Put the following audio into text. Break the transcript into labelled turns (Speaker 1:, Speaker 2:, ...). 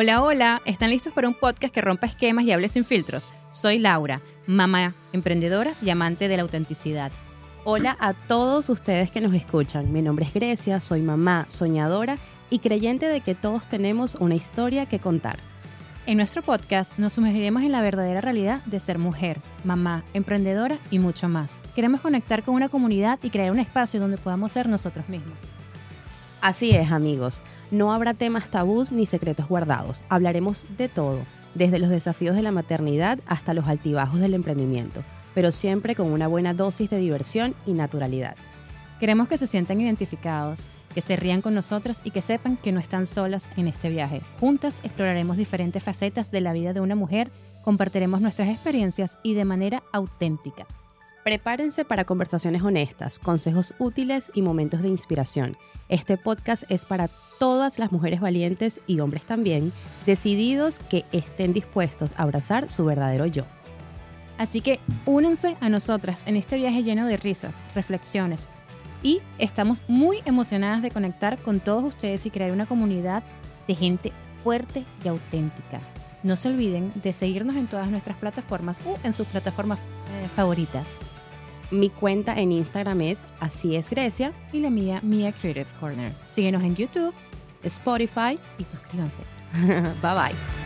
Speaker 1: Hola, hola, ¿están listos para un podcast que rompa esquemas y hable sin filtros? Soy Laura, mamá, emprendedora y amante de la autenticidad.
Speaker 2: Hola a todos ustedes que nos escuchan. Mi nombre es Grecia, soy mamá, soñadora y creyente de que todos tenemos una historia que contar.
Speaker 1: En nuestro podcast nos sumergiremos en la verdadera realidad de ser mujer, mamá, emprendedora y mucho más. Queremos conectar con una comunidad y crear un espacio donde podamos ser nosotros mismos.
Speaker 2: Así es, amigos. No habrá temas tabús ni secretos guardados. Hablaremos de todo, desde los desafíos de la maternidad hasta los altibajos del emprendimiento, pero siempre con una buena dosis de diversión y naturalidad.
Speaker 1: Queremos que se sientan identificados, que se rían con nosotras y que sepan que no están solas en este viaje. Juntas exploraremos diferentes facetas de la vida de una mujer, compartiremos nuestras experiencias y de manera auténtica.
Speaker 2: Prepárense para conversaciones honestas, consejos útiles y momentos de inspiración. Este podcast es para todas las mujeres valientes y hombres también, decididos que estén dispuestos a abrazar su verdadero yo.
Speaker 1: Así que únanse a nosotras en este viaje lleno de risas, reflexiones y estamos muy emocionadas de conectar con todos ustedes y crear una comunidad de gente fuerte y auténtica. No se olviden de seguirnos en todas nuestras plataformas o en sus plataformas eh, favoritas.
Speaker 2: Mi cuenta en Instagram es Así es Grecia
Speaker 1: y la mía, Mia Creative Corner. Síguenos en YouTube,
Speaker 2: Spotify
Speaker 1: y suscríbanse.
Speaker 2: bye bye.